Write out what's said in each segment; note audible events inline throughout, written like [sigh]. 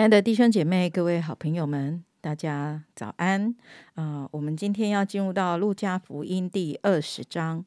亲爱的弟兄姐妹、各位好朋友们，大家早安啊！我们今天要进入到路加福音第二十章。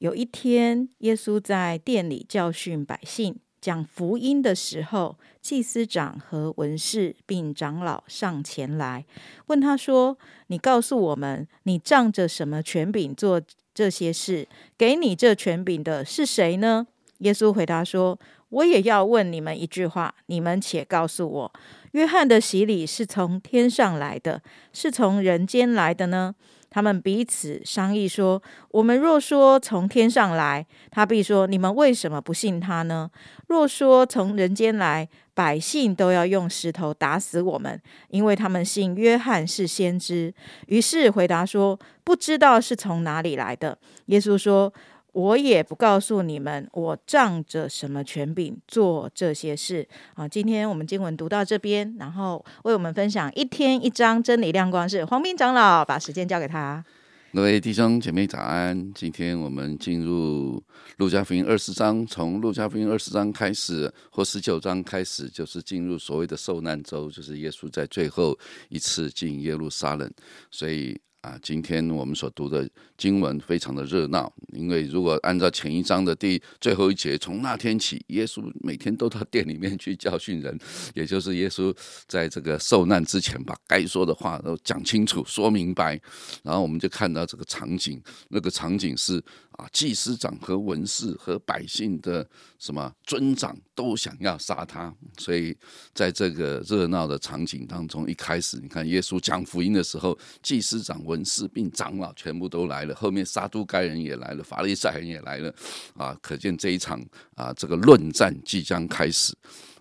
有一天，耶稣在店里教训百姓、讲福音的时候，祭司长和文士并长老上前来问他说：“你告诉我们，你仗着什么权柄做这些事？给你这权柄的是谁呢？”耶稣回答说。我也要问你们一句话，你们且告诉我：约翰的洗礼是从天上来的，是从人间来的呢？他们彼此商议说：我们若说从天上来，他必说：你们为什么不信他呢？若说从人间来，百姓都要用石头打死我们，因为他们信约翰是先知。于是回答说：不知道是从哪里来的。耶稣说。我也不告诉你们，我仗着什么权柄做这些事啊！今天我们经文读到这边，然后为我们分享一天一章真理亮光是黄斌长老，把时间交给他。各位弟兄姐妹早安！今天我们进入路加福音二十章，从路加福音二十章开始，或十九章开始，就是进入所谓的受难周，就是耶稣在最后一次进耶路撒冷，所以。啊，今天我们所读的经文非常的热闹，因为如果按照前一章的第最后一节，从那天起，耶稣每天都到店里面去教训人，也就是耶稣在这个受难之前，把该说的话都讲清楚、说明白，然后我们就看到这个场景，那个场景是。啊，祭司长和文士和百姓的什么尊长都想要杀他，所以在这个热闹的场景当中，一开始你看耶稣讲福音的时候，祭司长、文士并长老全部都来了，后面撒都该人也来了，法利赛人也来了，啊，可见这一场啊这个论战即将开始。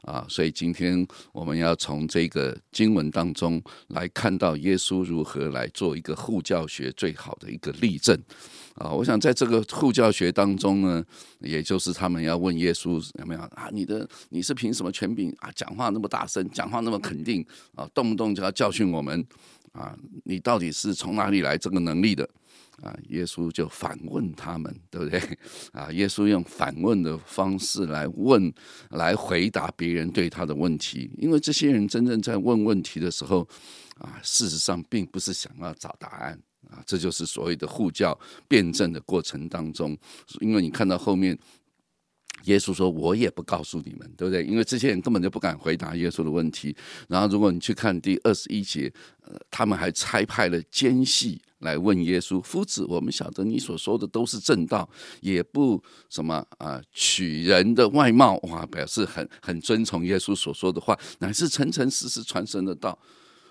啊，所以今天我们要从这个经文当中来看到耶稣如何来做一个护教学最好的一个例证。啊，我想在这个护教学当中呢，也就是他们要问耶稣有没有啊，你的你是凭什么权柄啊，讲话那么大声，讲话那么肯定啊，动不动就要教训我们啊，你到底是从哪里来这个能力的？啊，耶稣就反问他们，对不对？啊，耶稣用反问的方式来问，来回答别人对他的问题。因为这些人真正在问问题的时候，啊，事实上并不是想要找答案啊，这就是所谓的护教辩证的过程当中。因为你看到后面，耶稣说：“我也不告诉你们，对不对？”因为这些人根本就不敢回答耶稣的问题。然后，如果你去看第二十一节，他们还差派了奸细。来问耶稣夫子，我们晓得你所说的都是正道，也不什么啊取人的外貌哇，表示很很遵从耶稣所说的话，乃是诚诚实实传神的道。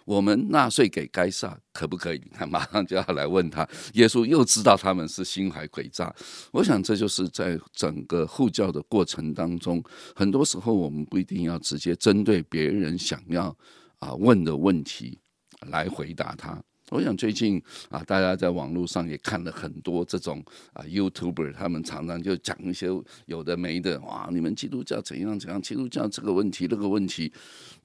我们纳税给该撒可不可以？他，[laughs] 马上就要来问他。耶稣又知道他们是心怀诡诈。我想这就是在整个护教的过程当中，很多时候我们不一定要直接针对别人想要啊问的问题来回答他。我想最近啊，大家在网络上也看了很多这种啊 YouTuber，他们常常就讲一些有的没的，哇，你们基督教怎样怎样，基督教这个问题那个问题，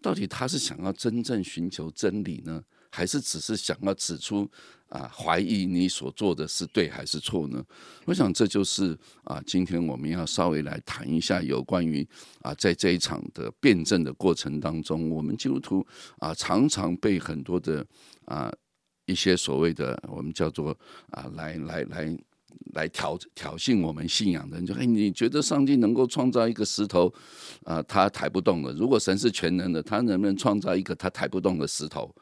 到底他是想要真正寻求真理呢，还是只是想要指出啊怀疑你所做的是对还是错呢？我想这就是啊，今天我们要稍微来谈一下有关于啊，在这一场的辩证的过程当中，我们基督徒啊常常被很多的啊。一些所谓的我们叫做啊，来来来来挑挑衅我们信仰的人，就哎，你觉得上帝能够创造一个石头啊，他抬不动的？如果神是全能的，他能不能创造一个他抬不动的石头？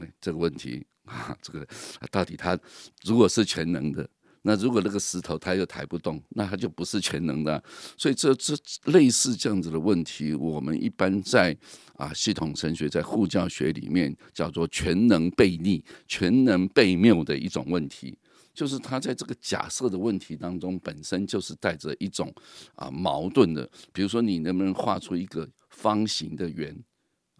哎，这个问题啊，这个到底他如果是全能的？那如果那个石头它又抬不动，那它就不是全能的。所以这这类似这样子的问题，我们一般在啊系统神学在护教学里面叫做全能悖逆、全能悖谬的一种问题，就是它在这个假设的问题当中，本身就是带着一种啊矛盾的。比如说，你能不能画出一个方形的圆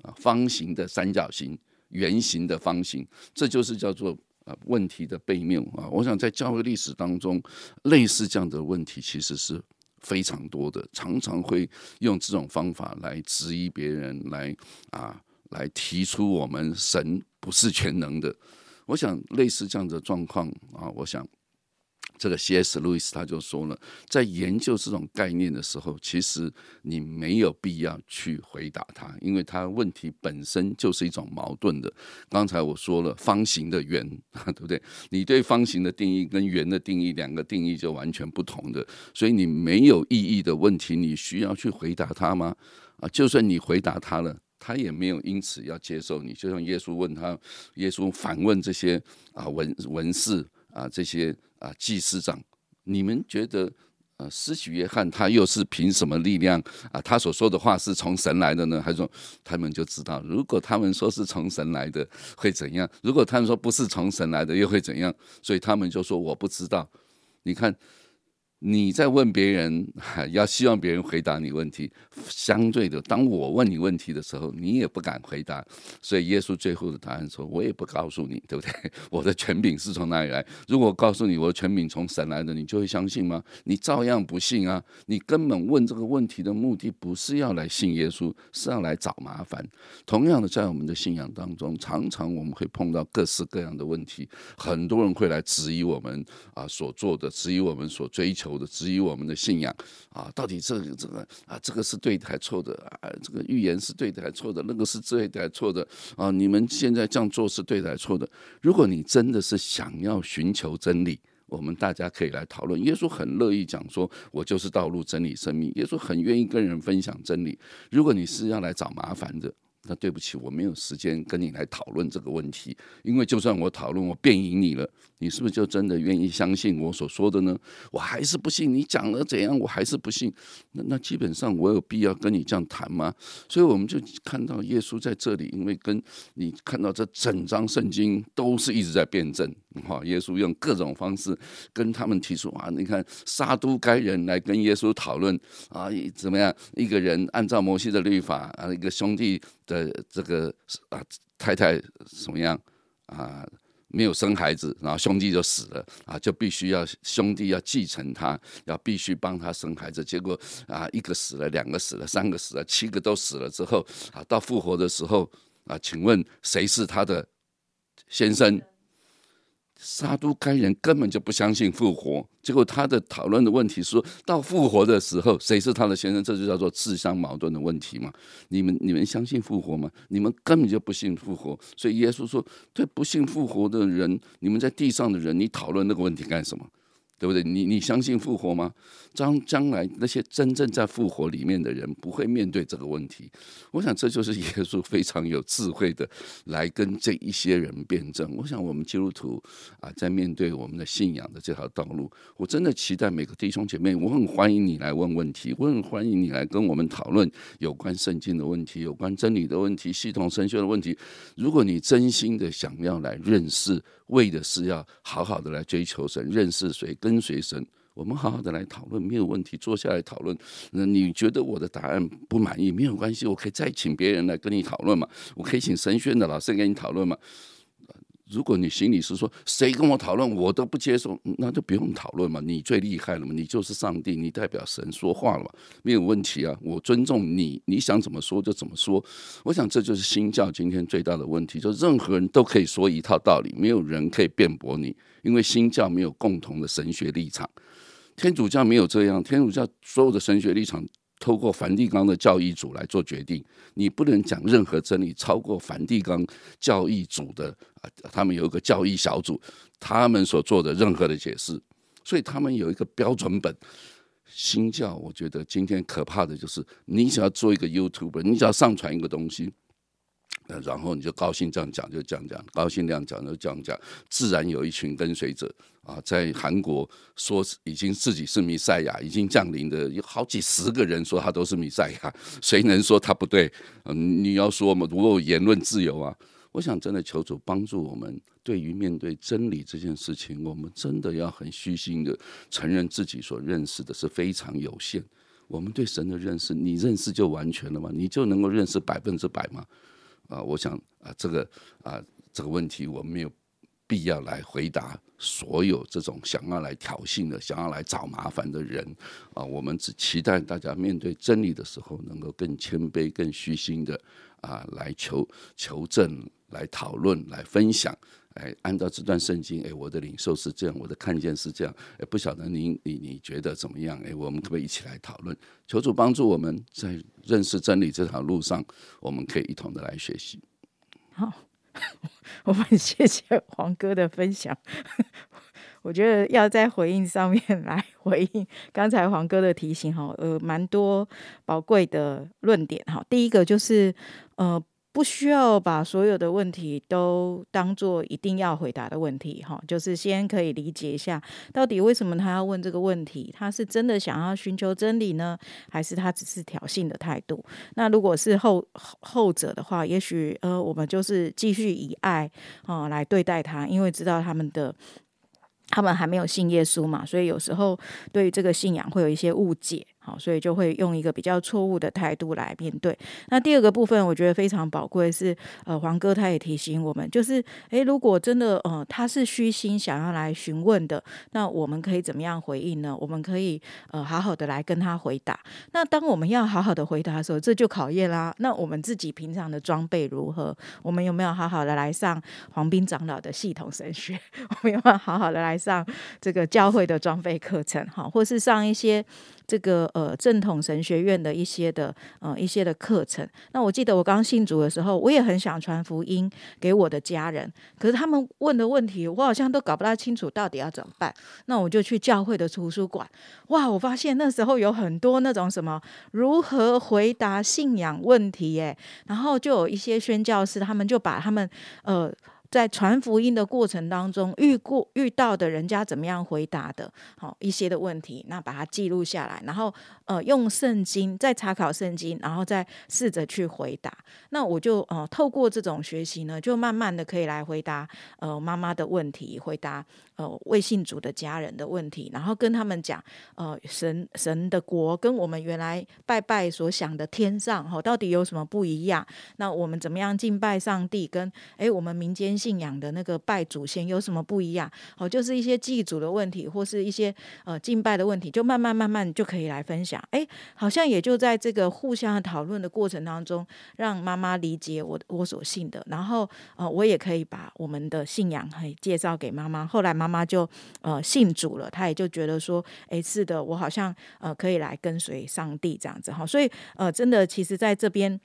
啊，方形的三角形、圆形的方形？这就是叫做。啊，问题的背面啊，我想在教会历史当中，类似这样的问题其实是非常多的，常常会用这种方法来质疑别人，来啊，来提出我们神不是全能的。我想类似这样的状况啊，我想这个 C.S. 路易斯他就说了，在研究这种概念的时候，其实你没有必要去回答它，因为它问题本身就是一种矛盾的。刚才我说了，方形的圆，[laughs] 对不对？你对方形的定义跟圆的定义，两个定义就完全不同的。所以你没有意义的问题，你需要去回答它吗？啊，就算你回答他了，他也没有因此要接受你。就像耶稣问他，耶稣反问这些啊文文士。啊，这些啊，祭司长，你们觉得，呃，施洗约翰他又是凭什么力量啊？他所说的话是从神来的呢？还是说他们就知道，如果他们说是从神来的会怎样？如果他们说不是从神来的又会怎样？所以他们就说我不知道。你看。你在问别人，[laughs] 要希望别人回答你问题。相对的，当我问你问题的时候，你也不敢回答。所以耶稣最后的答案说：“我也不告诉你，对不对？[laughs] 我的权柄是从哪里来？如果告诉你我的权柄从神来的，你就会相信吗？你照样不信啊！你根本问这个问题的目的不是要来信耶稣，是要来找麻烦。同样的，在我们的信仰当中，常常我们会碰到各式各样的问题，很多人会来质疑我们啊所做的，质疑我们所追求。”的质疑我们的信仰啊，到底这个这个啊，这个是对的还错的啊？这个预言是对的还错的？那个是对的还错的啊？你们现在这样做是对的还错的？如果你真的是想要寻求真理，我们大家可以来讨论。耶稣很乐意讲说，我就是道路、真理、生命。耶稣很愿意跟人分享真理。如果你是要来找麻烦的，那对不起，我没有时间跟你来讨论这个问题，因为就算我讨论，我辩赢你了，你是不是就真的愿意相信我所说的呢？我还是不信，你讲了怎样，我还是不信。那那基本上我有必要跟你这样谈吗？所以我们就看到耶稣在这里，因为跟你看到这整张圣经都是一直在辩证。哈，耶稣用各种方式跟他们提出啊，你看杀都该人来跟耶稣讨论啊，怎么样？一个人按照摩西的律法啊，一个兄弟的这个啊太太什么样啊？没有生孩子，然后兄弟就死了啊，就必须要兄弟要继承他，要必须帮他生孩子。结果啊，一个死了，两个死了，三个死了，七个都死了之后啊，到复活的时候啊，请问谁是他的先生？杀都该人根本就不相信复活，结果他的讨论的问题说到复活的时候，谁是他的先生？这就叫做自相矛盾的问题嘛？你们你们相信复活吗？你们根本就不信复活，所以耶稣说：对不信复活的人，你们在地上的人，你讨论那个问题干什么？对不对？你你相信复活吗？将将来那些真正在复活里面的人不会面对这个问题。我想这就是 [laughs] 耶稣非常有智慧的来跟这一些人辩证。我想我们基督徒啊，在面对我们的信仰的这条道路，我真的期待每个弟兄姐妹，我很欢迎你来问问题，我很欢迎你来跟我们讨论有关圣经的问题、有关真理的问题、系统神学的问题。如果你真心的想要来认识，为的是要好好的来追求神，认识谁，跟随神。我们好好的来讨论，没有问题，坐下来讨论。那你觉得我的答案不满意，没有关系，我可以再请别人来跟你讨论嘛？我可以请神学的老师跟你讨论嘛？如果你心里是说谁跟我讨论我都不接受，那就不用讨论嘛。你最厉害了嘛？你就是上帝，你代表神说话了嘛？没有问题啊，我尊重你，你想怎么说就怎么说。我想这就是新教今天最大的问题，就任何人都可以说一套道理，没有人可以辩驳你，因为新教没有共同的神学立场。天主教没有这样，天主教所有的神学立场透过梵蒂冈的教义组来做决定，你不能讲任何真理超过梵蒂冈教义组的他们有一个教义小组，他们所做的任何的解释，所以他们有一个标准本。新教我觉得今天可怕的就是，你只要做一个 YouTube，你只要上传一个东西。然后你就高兴这样讲就这样讲，高兴这样讲就这样讲，自然有一群跟随者啊，在韩国说已经自己是弥赛亚，已经降临的有好几十个人说他都是弥赛亚，谁能说他不对？嗯，你要说嘛，我有言论自由啊。我想真的求主帮助我们，对于面对真理这件事情，我们真的要很虚心的承认自己所认识的是非常有限。我们对神的认识，你认识就完全了吗？你就能够认识百分之百吗？啊，我想啊，这个啊，这个问题我们没有必要来回答所有这种想要来挑衅的、想要来找麻烦的人啊。我们只期待大家面对真理的时候，能够更谦卑、更虚心的啊，来求求证、来讨论、来分享哎，按照这段圣经，哎，我的领受是这样，我的看见是这样，哎，不晓得您你你觉得怎么样？哎，我们可不可以一起来讨论？求主帮助我们在认识真理这条路上，我们可以一同的来学习。好，[laughs] 我们谢谢黄哥的分享。[laughs] 我觉得要在回应上面来回应 [laughs] 刚才黄哥的提醒哈，呃，蛮多宝贵的论点哈。第一个就是呃。不需要把所有的问题都当做一定要回答的问题，哈，就是先可以理解一下，到底为什么他要问这个问题？他是真的想要寻求真理呢，还是他只是挑衅的态度？那如果是后后者的话，也许呃，我们就是继续以爱啊来对待他，因为知道他们的。他们还没有信耶稣嘛，所以有时候对于这个信仰会有一些误解。好，所以就会用一个比较错误的态度来面对。那第二个部分，我觉得非常宝贵是，呃，黄哥他也提醒我们，就是，诶，如果真的，呃，他是虚心想要来询问的，那我们可以怎么样回应呢？我们可以，呃，好好的来跟他回答。那当我们要好好的回答的时候，这就考验啦。那我们自己平常的装备如何？我们有没有好好的来上黄斌长老的系统神学？我们有没有好好的来上这个教会的装备课程？哈，或是上一些。这个呃正统神学院的一些的呃一些的课程，那我记得我刚信主的时候，我也很想传福音给我的家人，可是他们问的问题，我好像都搞不大清楚到底要怎么办。那我就去教会的图书馆，哇，我发现那时候有很多那种什么如何回答信仰问题，耶，然后就有一些宣教师，他们就把他们呃。在传福音的过程当中，遇过遇到的人家怎么样回答的，好一些的问题，那把它记录下来，然后呃用圣经再查考圣经，然后再试着去回答。那我就呃透过这种学习呢，就慢慢的可以来回答呃妈妈的问题，回答呃未信主的家人的问题，然后跟他们讲呃神神的国跟我们原来拜拜所想的天上哈到底有什么不一样？那我们怎么样敬拜上帝？跟哎我们民间。信仰的那个拜祖先有什么不一样？哦，就是一些祭祖的问题，或是一些呃敬拜的问题，就慢慢慢慢就可以来分享。哎，好像也就在这个互相讨论的过程当中，让妈妈理解我我所信的，然后呃我也可以把我们的信仰嘿介绍给妈妈。后来妈妈就呃信主了，她也就觉得说，哎，是的，我好像呃可以来跟随上帝这样子哈。所以呃真的，其实在这边。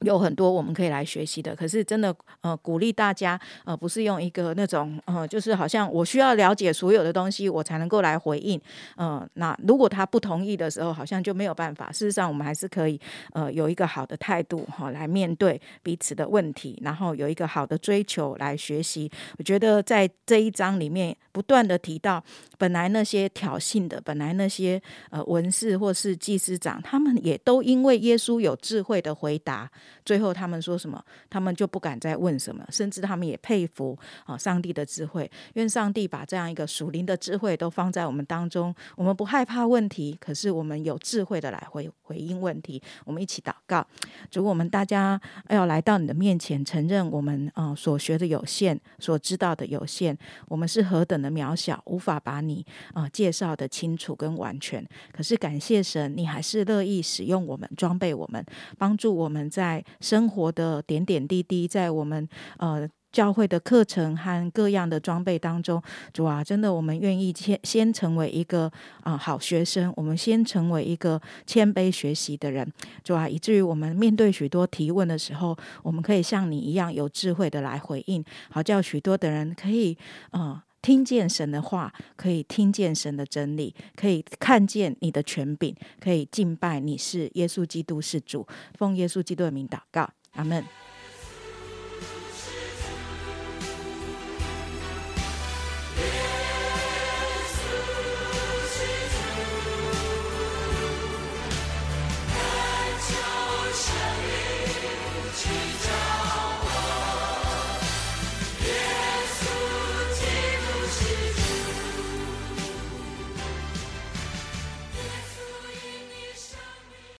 有很多我们可以来学习的，可是真的呃鼓励大家呃不是用一个那种呃就是好像我需要了解所有的东西我才能够来回应呃那如果他不同意的时候好像就没有办法。事实上我们还是可以呃有一个好的态度哈来面对彼此的问题，然后有一个好的追求来学习。我觉得在这一章里面不断的提到，本来那些挑衅的，本来那些呃文士或是祭司长，他们也都因为耶稣有智慧的回答。最后，他们说什么？他们就不敢再问什么，甚至他们也佩服啊上帝的智慧。愿上帝把这样一个属灵的智慧都放在我们当中，我们不害怕问题，可是我们有智慧的来回回应问题。我们一起祷告，主，我们大家要来到你的面前，承认我们啊所学的有限，所知道的有限，我们是何等的渺小，无法把你啊介绍的清楚跟完全。可是感谢神，你还是乐意使用我们，装备我们，帮助我们在。生活的点点滴滴，在我们呃教会的课程和各样的装备当中，主啊，真的，我们愿意先先成为一个啊好学生，我们先成为一个谦卑学习的人，主啊，以至于我们面对许多提问的时候，我们可以像你一样有智慧的来回应，好叫许多的人可以嗯。听见神的话，可以听见神的真理，可以看见你的权柄，可以敬拜你是耶稣基督是主，奉耶稣基督的名祷告，阿门。